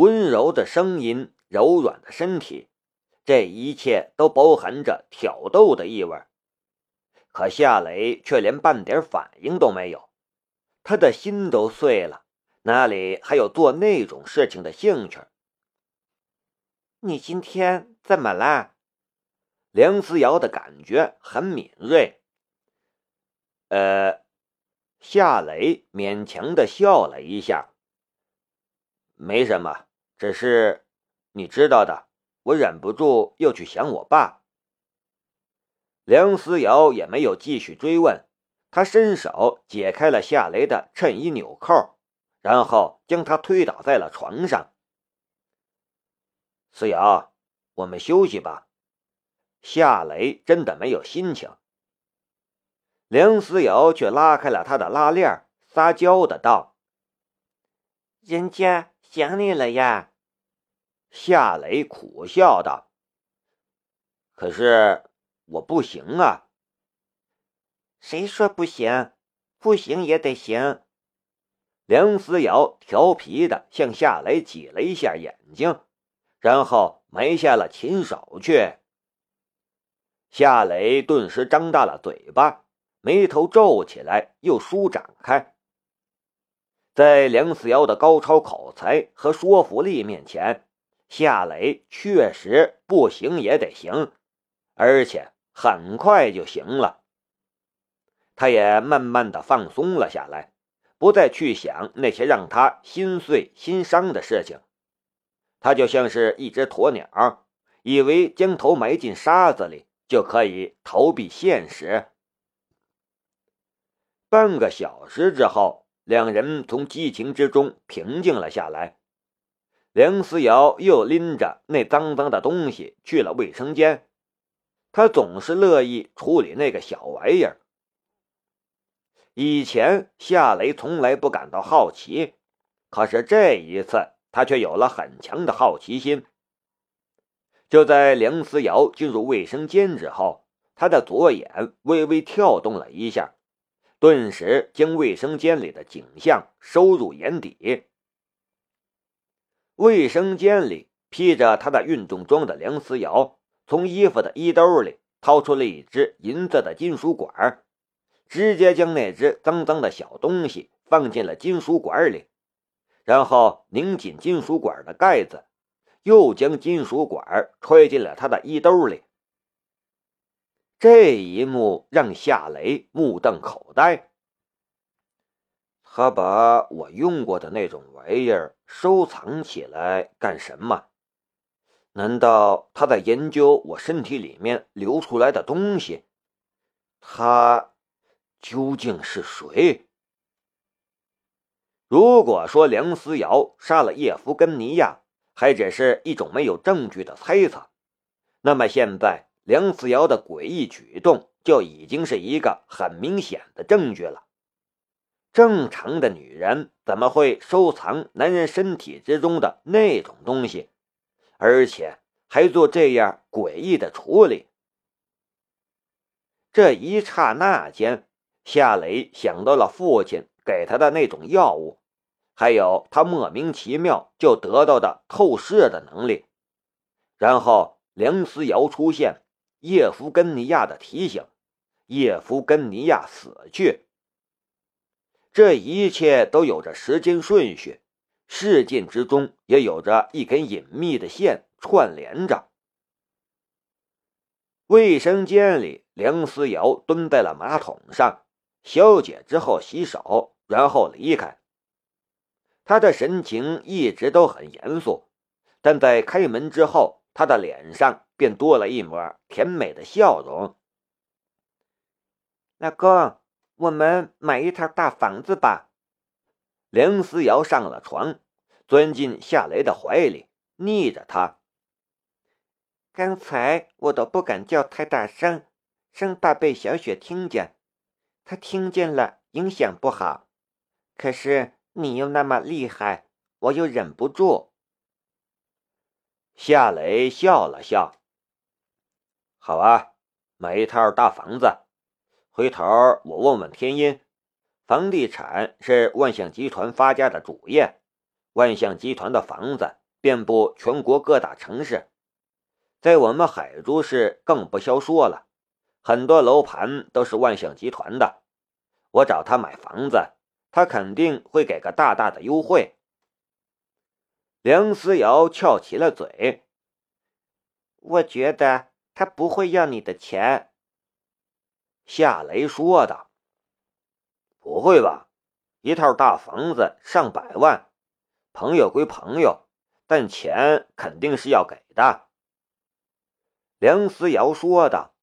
温柔的声音，柔软的身体，这一切都包含着挑逗的意味。可夏雷却连半点反应都没有，他的心都碎了，哪里还有做那种事情的兴趣？你今天怎么了？梁思瑶的感觉很敏锐。呃，夏雷勉强的笑了一下。没什么，只是你知道的，我忍不住又去想我爸。梁思瑶也没有继续追问，他伸手解开了夏雷的衬衣纽扣，然后将他推倒在了床上。思瑶，我们休息吧。夏雷真的没有心情。梁思瑶却拉开了他的拉链，撒娇的道：“人家想你了呀。”夏雷苦笑道：“可是我不行啊。”“谁说不行？不行也得行。”梁思瑶调皮的向夏雷挤了一下眼睛，然后埋下了琴手去。夏雷顿时张大了嘴巴，眉头皱起来，又舒展开。在梁思瑶的高超口才和说服力面前，夏雷确实不行也得行，而且很快就行了。他也慢慢的放松了下来，不再去想那些让他心碎心伤的事情。他就像是一只鸵鸟，以为将头埋进沙子里。就可以逃避现实。半个小时之后，两人从激情之中平静了下来。梁思瑶又拎着那脏脏的东西去了卫生间，他总是乐意处理那个小玩意儿。以前夏雷从来不感到好奇，可是这一次他却有了很强的好奇心。就在梁思瑶进入卫生间之后，他的左眼微微跳动了一下，顿时将卫生间里的景象收入眼底。卫生间里披着他的运动装的梁思瑶，从衣服的衣兜里掏出了一只银色的金属管，直接将那只脏脏的小东西放进了金属管里，然后拧紧金属管的盖子。又将金属管揣进了他的衣兜里。这一幕让夏雷目瞪口呆。他把我用过的那种玩意儿收藏起来干什么？难道他在研究我身体里面流出来的东西？他究竟是谁？如果说梁思瑶杀了叶夫根尼亚，还只是一种没有证据的猜测，那么现在梁思瑶的诡异举动就已经是一个很明显的证据了。正常的女人怎么会收藏男人身体之中的那种东西，而且还做这样诡异的处理？这一刹那间，夏雷想到了父亲给他的那种药物。还有他莫名其妙就得到的透视的能力，然后梁思瑶出现，叶夫根尼亚的提醒，叶夫根尼亚死去。这一切都有着时间顺序，事件之中也有着一根隐秘的线串联着。卫生间里，梁思瑶蹲在了马桶上，小姐之后洗手，然后离开。他的神情一直都很严肃，但在开门之后，他的脸上便多了一抹甜美的笑容。老公，我们买一套大房子吧。梁思瑶上了床，钻进夏雷的怀里，腻着他。刚才我都不敢叫太大声，生怕被小雪听见，她听见了影响不好。可是。你又那么厉害，我又忍不住。夏雷笑了笑。好啊，买一套大房子。回头我问问天音，房地产是万象集团发家的主业，万象集团的房子遍布全国各大城市，在我们海珠市更不消说了，很多楼盘都是万象集团的。我找他买房子，他肯定会给个大大的优惠。梁思瑶翘起了嘴，我觉得他不会要你的钱。夏雷说道：“不会吧？一套大房子上百万，朋友归朋友，但钱肯定是要给的。”梁思瑶说道：“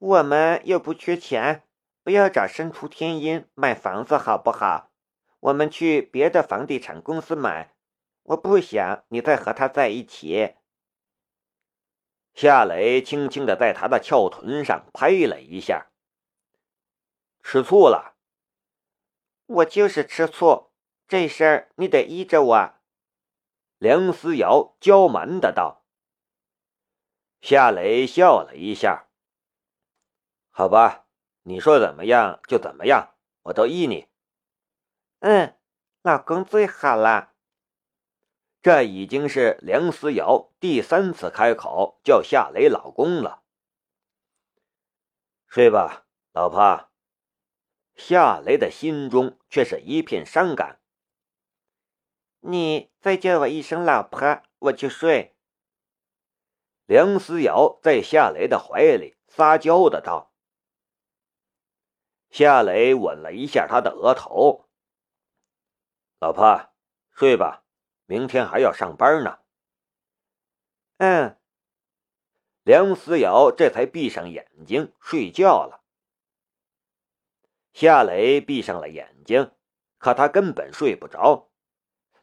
我们又不缺钱，不要找申屠天音买房子好不好？我们去别的房地产公司买。”我不想你再和他在一起。夏雷轻轻的在他的翘臀上拍了一下。吃醋了？我就是吃醋，这事儿你得依着我。梁思瑶娇蛮的道。夏雷笑了一下。好吧，你说怎么样就怎么样，我都依你。嗯，老公最好了。这已经是梁思瑶第三次开口叫夏雷老公了。睡吧，老婆。夏雷的心中却是一片伤感。你再叫我一声老婆，我就睡。梁思瑶在夏雷的怀里撒娇的道。夏雷吻了一下他的额头。老婆，睡吧。明天还要上班呢。嗯，梁思瑶这才闭上眼睛睡觉了。夏雷闭上了眼睛，可他根本睡不着。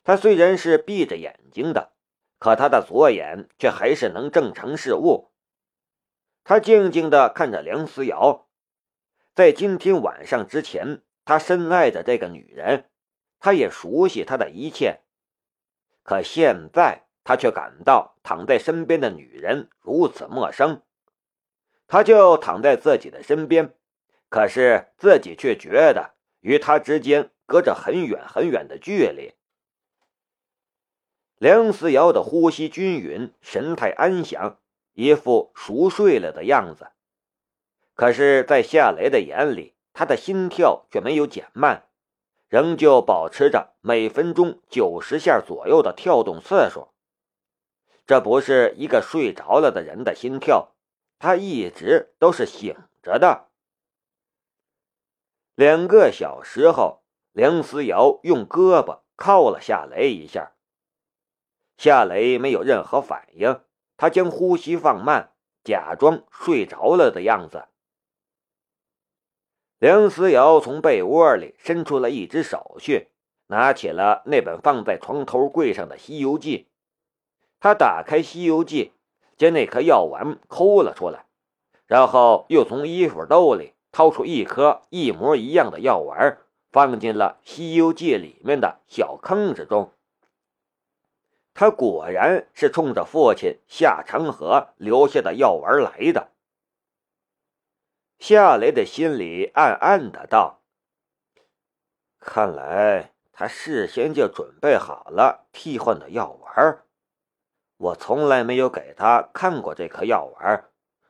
他虽然是闭着眼睛的，可他的左眼却还是能正常视物。他静静的看着梁思瑶，在今天晚上之前，他深爱着这个女人，他也熟悉她的一切。可现在，他却感到躺在身边的女人如此陌生。他就躺在自己的身边，可是自己却觉得与他之间隔着很远很远的距离。梁思瑶的呼吸均匀，神态安详，一副熟睡了的样子。可是，在夏雷的眼里，他的心跳却没有减慢。仍旧保持着每分钟九十下左右的跳动次数，这不是一个睡着了的人的心跳，他一直都是醒着的。两个小时后，梁思瑶用胳膊靠了夏雷一下，夏雷没有任何反应，他将呼吸放慢，假装睡着了的样子。梁思瑶从被窝里伸出了一只手去，拿起了那本放在床头柜上的《西游记》。他打开《西游记》，将那颗药丸抠了出来，然后又从衣服兜里掏出一颗一模一样的药丸，放进了《西游记》里面的小坑之中。他果然是冲着父亲夏长河留下的药丸来的。夏雷的心里暗暗的道：“看来他事先就准备好了替换的药丸，我从来没有给他看过这颗药丸，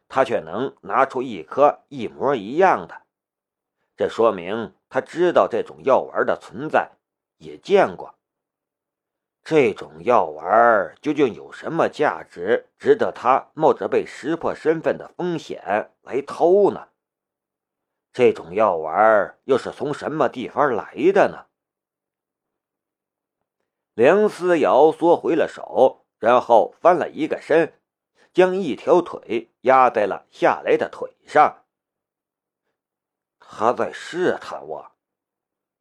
他却能拿出一颗一模一样的，这说明他知道这种药丸的存在，也见过。这种药丸究竟有什么价值，值得他冒着被识破身份的风险来偷呢？”这种药丸又是从什么地方来的呢？梁思瑶缩回了手，然后翻了一个身，将一条腿压在了夏雷的腿上。他在试探我。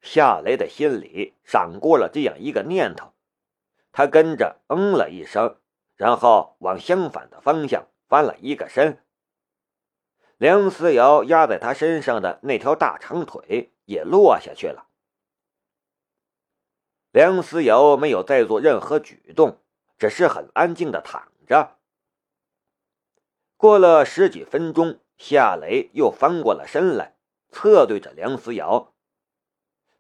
夏雷的心里闪过了这样一个念头，他跟着嗯了一声，然后往相反的方向翻了一个身。梁思瑶压在他身上的那条大长腿也落下去了。梁思瑶没有再做任何举动，只是很安静的躺着。过了十几分钟，夏雷又翻过了身来，侧对着梁思瑶。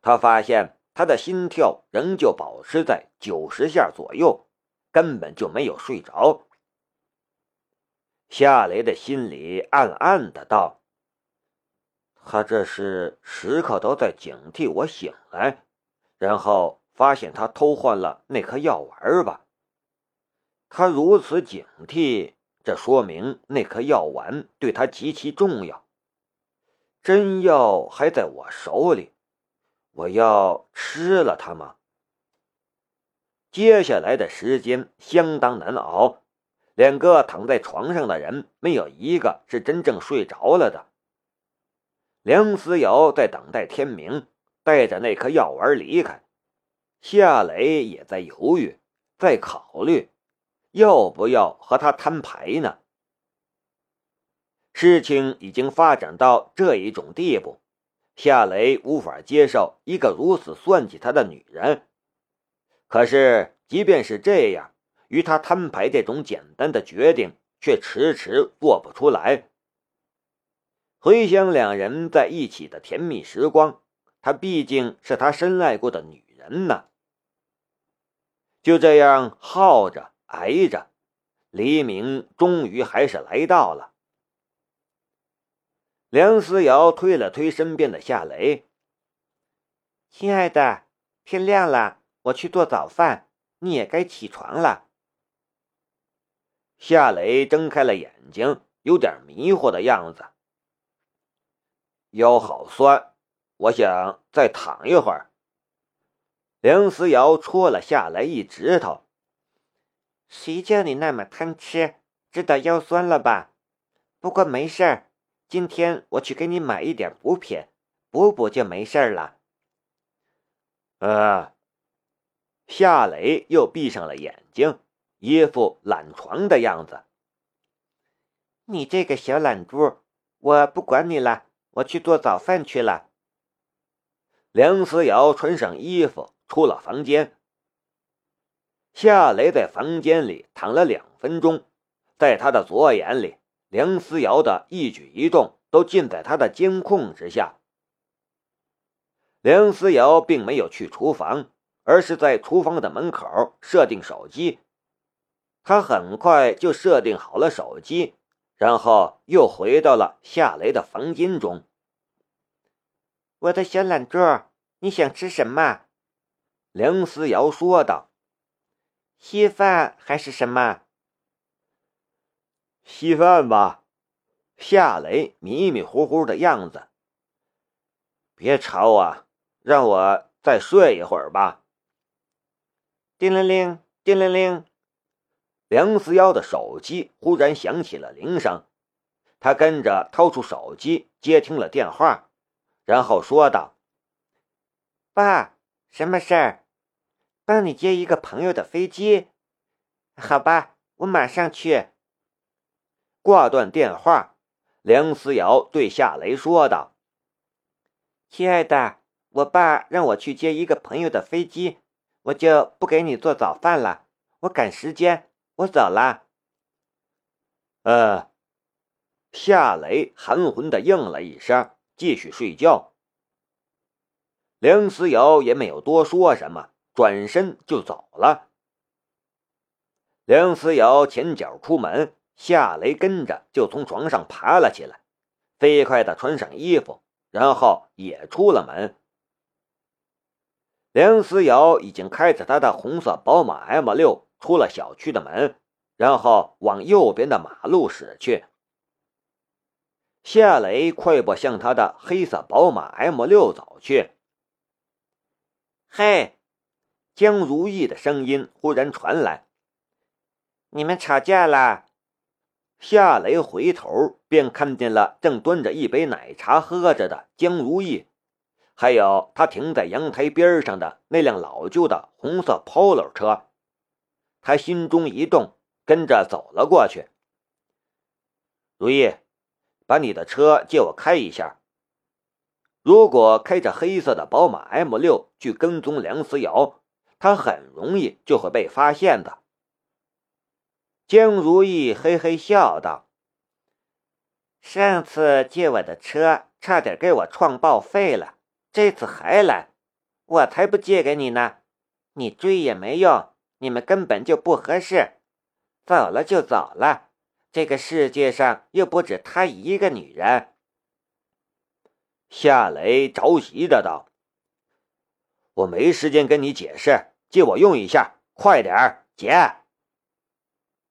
他发现他的心跳仍旧保持在九十下左右，根本就没有睡着。夏雷的心里暗暗的道：“他这是时刻都在警惕我醒来，然后发现他偷换了那颗药丸吧？他如此警惕，这说明那颗药丸对他极其重要。真药还在我手里，我要吃了它吗？”接下来的时间相当难熬。两个躺在床上的人，没有一个是真正睡着了的。梁思瑶在等待天明，带着那颗药丸离开。夏雷也在犹豫，在考虑要不要和他摊牌呢。事情已经发展到这一种地步，夏雷无法接受一个如此算计他的女人。可是，即便是这样。与他摊牌这种简单的决定，却迟迟做不出来。回想两人在一起的甜蜜时光，她毕竟是他深爱过的女人呢。就这样耗着挨着，黎明终于还是来到了。梁思瑶推了推身边的夏雷：“亲爱的，天亮了，我去做早饭，你也该起床了。”夏雷睁开了眼睛，有点迷糊的样子。腰好酸，我想再躺一会儿。梁思瑶戳了夏雷一指头：“谁叫你那么贪吃，知道腰酸了吧？不过没事儿，今天我去给你买一点补品，补补就没事了。”呃，夏雷又闭上了眼睛。一副懒床的样子。你这个小懒猪，我不管你了，我去做早饭去了。梁思瑶穿上衣服，出了房间。夏雷在房间里躺了两分钟，在他的左眼里，梁思瑶的一举一动都尽在他的监控之下。梁思瑶并没有去厨房，而是在厨房的门口设定手机。他很快就设定好了手机，然后又回到了夏雷的房间中。我的小懒猪，你想吃什么？梁思瑶说道。稀饭还是什么？稀饭吧。夏雷迷迷糊糊的样子。别吵我，让我再睡一会儿吧。叮铃铃，叮铃铃。梁思瑶的手机忽然响起了铃声，他跟着掏出手机接听了电话，然后说道：“爸，什么事儿？帮你接一个朋友的飞机。好吧，我马上去。”挂断电话，梁思瑶对夏雷说道：“亲爱的，我爸让我去接一个朋友的飞机，我就不给你做早饭了，我赶时间。”我走了。呃，夏雷含混的应了一声，继续睡觉。梁思瑶也没有多说什么，转身就走了。梁思瑶前脚出门，夏雷跟着就从床上爬了起来，飞快的穿上衣服，然后也出了门。梁思瑶已经开着他的红色宝马 M 六。出了小区的门，然后往右边的马路驶去。夏雷快步向他的黑色宝马 M 六走去。嘿，江如意的声音忽然传来：“你们吵架了？”夏雷回头便看见了正端着一杯奶茶喝着的江如意，还有他停在阳台边上的那辆老旧的红色 Polo 车。他心中一动，跟着走了过去。如意，把你的车借我开一下。如果开着黑色的宝马 M 六去跟踪梁思瑶，他很容易就会被发现的。江如意嘿嘿笑道：“上次借我的车，差点给我撞报废了，这次还来，我才不借给你呢！你追也没用。”你们根本就不合适，走了就走了。这个世界上又不止她一个女人。夏雷着急的道：“我没时间跟你解释，借我用一下，快点儿，姐。”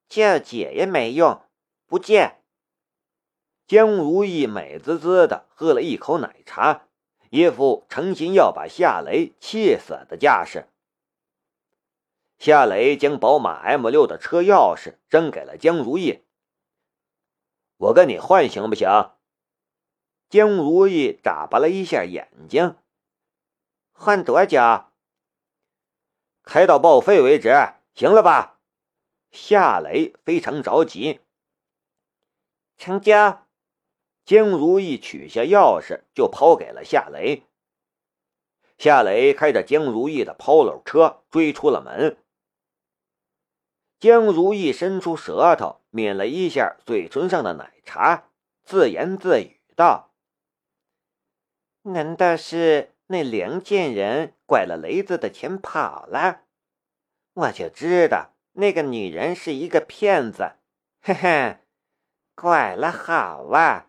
叫姐也没用，不借。江如意美滋滋的喝了一口奶茶，一副诚心要把夏雷气死的架势。夏雷将宝马 M 六的车钥匙扔给了江如意：“我跟你换行不行？”江如意眨巴了一下眼睛：“换多久？开到报废为止，行了吧？”夏雷非常着急。成交。江如意取下钥匙，就抛给了夏雷。夏雷开着江如意的 Polo 车追出了门。江如意伸出舌头抿了一下嘴唇上的奶茶，自言自语道：“难道是那梁贱人拐了雷子的钱跑了？我就知道那个女人是一个骗子。嘿嘿，拐了好啊！”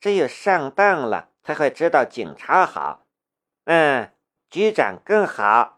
只有上当了才会知道警察好，嗯，局长更好。